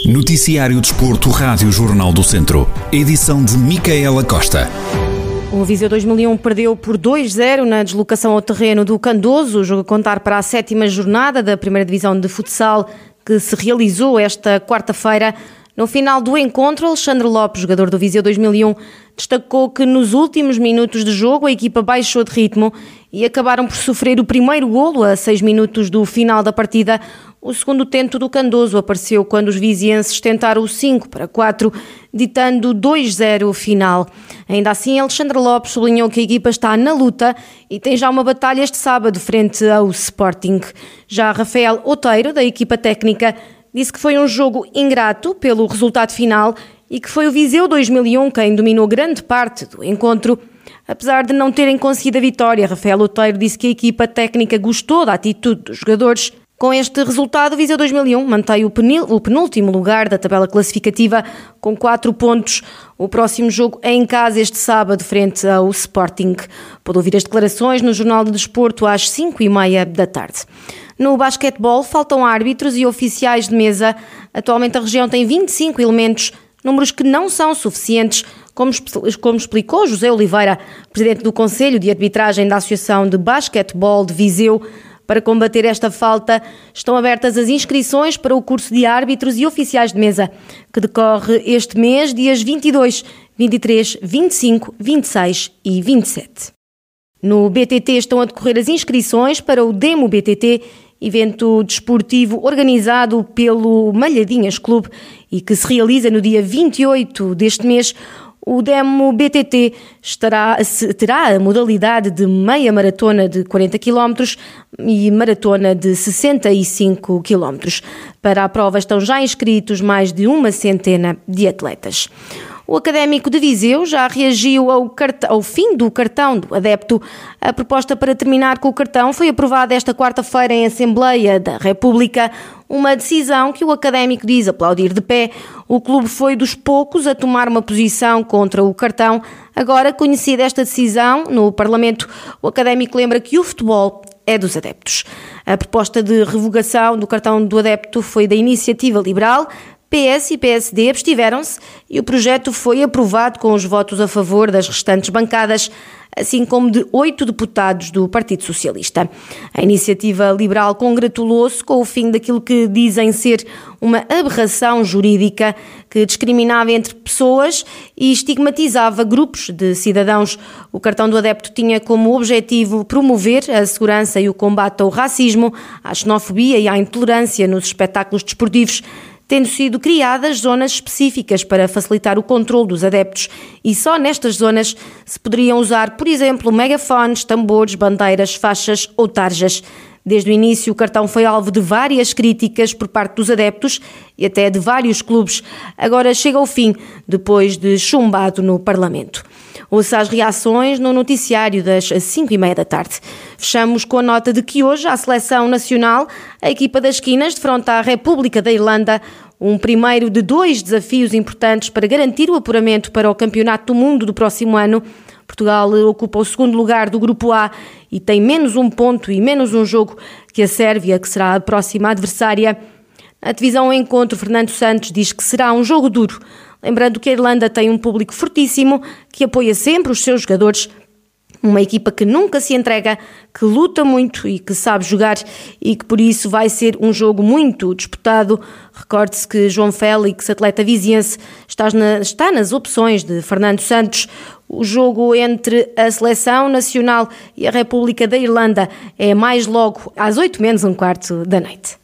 Noticiário Desporto, Rádio Jornal do Centro. Edição de Micaela Costa. O Viseu 2001 perdeu por 2-0 na deslocação ao terreno do Candoso, o jogo a contar para a sétima jornada da primeira divisão de futsal que se realizou esta quarta-feira. No final do encontro, Alexandre Lopes, jogador do Viseu 2001, destacou que nos últimos minutos de jogo a equipa baixou de ritmo e acabaram por sofrer o primeiro golo a seis minutos do final da partida. O segundo tento do Candoso apareceu quando os vizienses tentaram o 5 para 4, ditando 2-0 o final. Ainda assim, Alexandre Lopes sublinhou que a equipa está na luta e tem já uma batalha este sábado frente ao Sporting. Já Rafael Oteiro, da equipa técnica, disse que foi um jogo ingrato pelo resultado final e que foi o Viseu 2001 quem dominou grande parte do encontro. Apesar de não terem conseguido a vitória, Rafael Oteiro disse que a equipa técnica gostou da atitude dos jogadores. Com este resultado, Viseu 2001 mantém o penúltimo lugar da tabela classificativa com 4 pontos. O próximo jogo é em casa este sábado, frente ao Sporting. Pode ouvir as declarações no Jornal de Desporto às 5 e meia da tarde. No basquetebol, faltam árbitros e oficiais de mesa. Atualmente a região tem 25 elementos, números que não são suficientes, como explicou José Oliveira, presidente do Conselho de Arbitragem da Associação de Basquetebol de Viseu. Para combater esta falta, estão abertas as inscrições para o curso de árbitros e oficiais de mesa, que decorre este mês, dias 22, 23, 25, 26 e 27. No BTT estão a decorrer as inscrições para o Demo BTT, evento desportivo organizado pelo Malhadinhas Clube e que se realiza no dia 28 deste mês. O Demo BTT estará, terá a modalidade de meia maratona de 40 km e maratona de 65 km. Para a prova estão já inscritos mais de uma centena de atletas. O Académico de Viseu já reagiu ao, ao, fim do cartão do adepto. A proposta para terminar com o cartão foi aprovada esta quarta-feira em Assembleia da República, uma decisão que o Académico diz aplaudir de pé. O clube foi dos poucos a tomar uma posição contra o cartão. Agora, conhecida esta decisão no Parlamento, o Académico lembra que o futebol é dos adeptos. A proposta de revogação do cartão do adepto foi da Iniciativa Liberal, PS e PSD abstiveram-se e o projeto foi aprovado com os votos a favor das restantes bancadas, assim como de oito deputados do Partido Socialista. A iniciativa liberal congratulou-se com o fim daquilo que dizem ser uma aberração jurídica que discriminava entre pessoas e estigmatizava grupos de cidadãos. O cartão do adepto tinha como objetivo promover a segurança e o combate ao racismo, à xenofobia e à intolerância nos espetáculos desportivos tendo sido criadas zonas específicas para facilitar o controle dos adeptos e só nestas zonas se poderiam usar, por exemplo, megafones, tambores, bandeiras, faixas ou tarjas. Desde o início, o cartão foi alvo de várias críticas por parte dos adeptos e até de vários clubes. Agora chega ao fim, depois de chumbado no Parlamento. Ouça as reações no noticiário das 5 e meia da tarde. Fechamos com a nota de que hoje a seleção nacional, a equipa das esquinas, defronta a República da Irlanda, um primeiro de dois desafios importantes para garantir o apuramento para o Campeonato do Mundo do próximo ano. Portugal ocupa o segundo lugar do Grupo A e tem menos um ponto e menos um jogo que a Sérvia, que será a próxima adversária. A divisão Encontro, Fernando Santos diz que será um jogo duro, lembrando que a Irlanda tem um público fortíssimo que apoia sempre os seus jogadores uma equipa que nunca se entrega, que luta muito e que sabe jogar e que por isso vai ser um jogo muito disputado. Recorde-se que João Félix, atleta viziense, está, na, está nas opções de Fernando Santos. O jogo entre a Seleção Nacional e a República da Irlanda é mais logo às 8 menos um quarto da noite.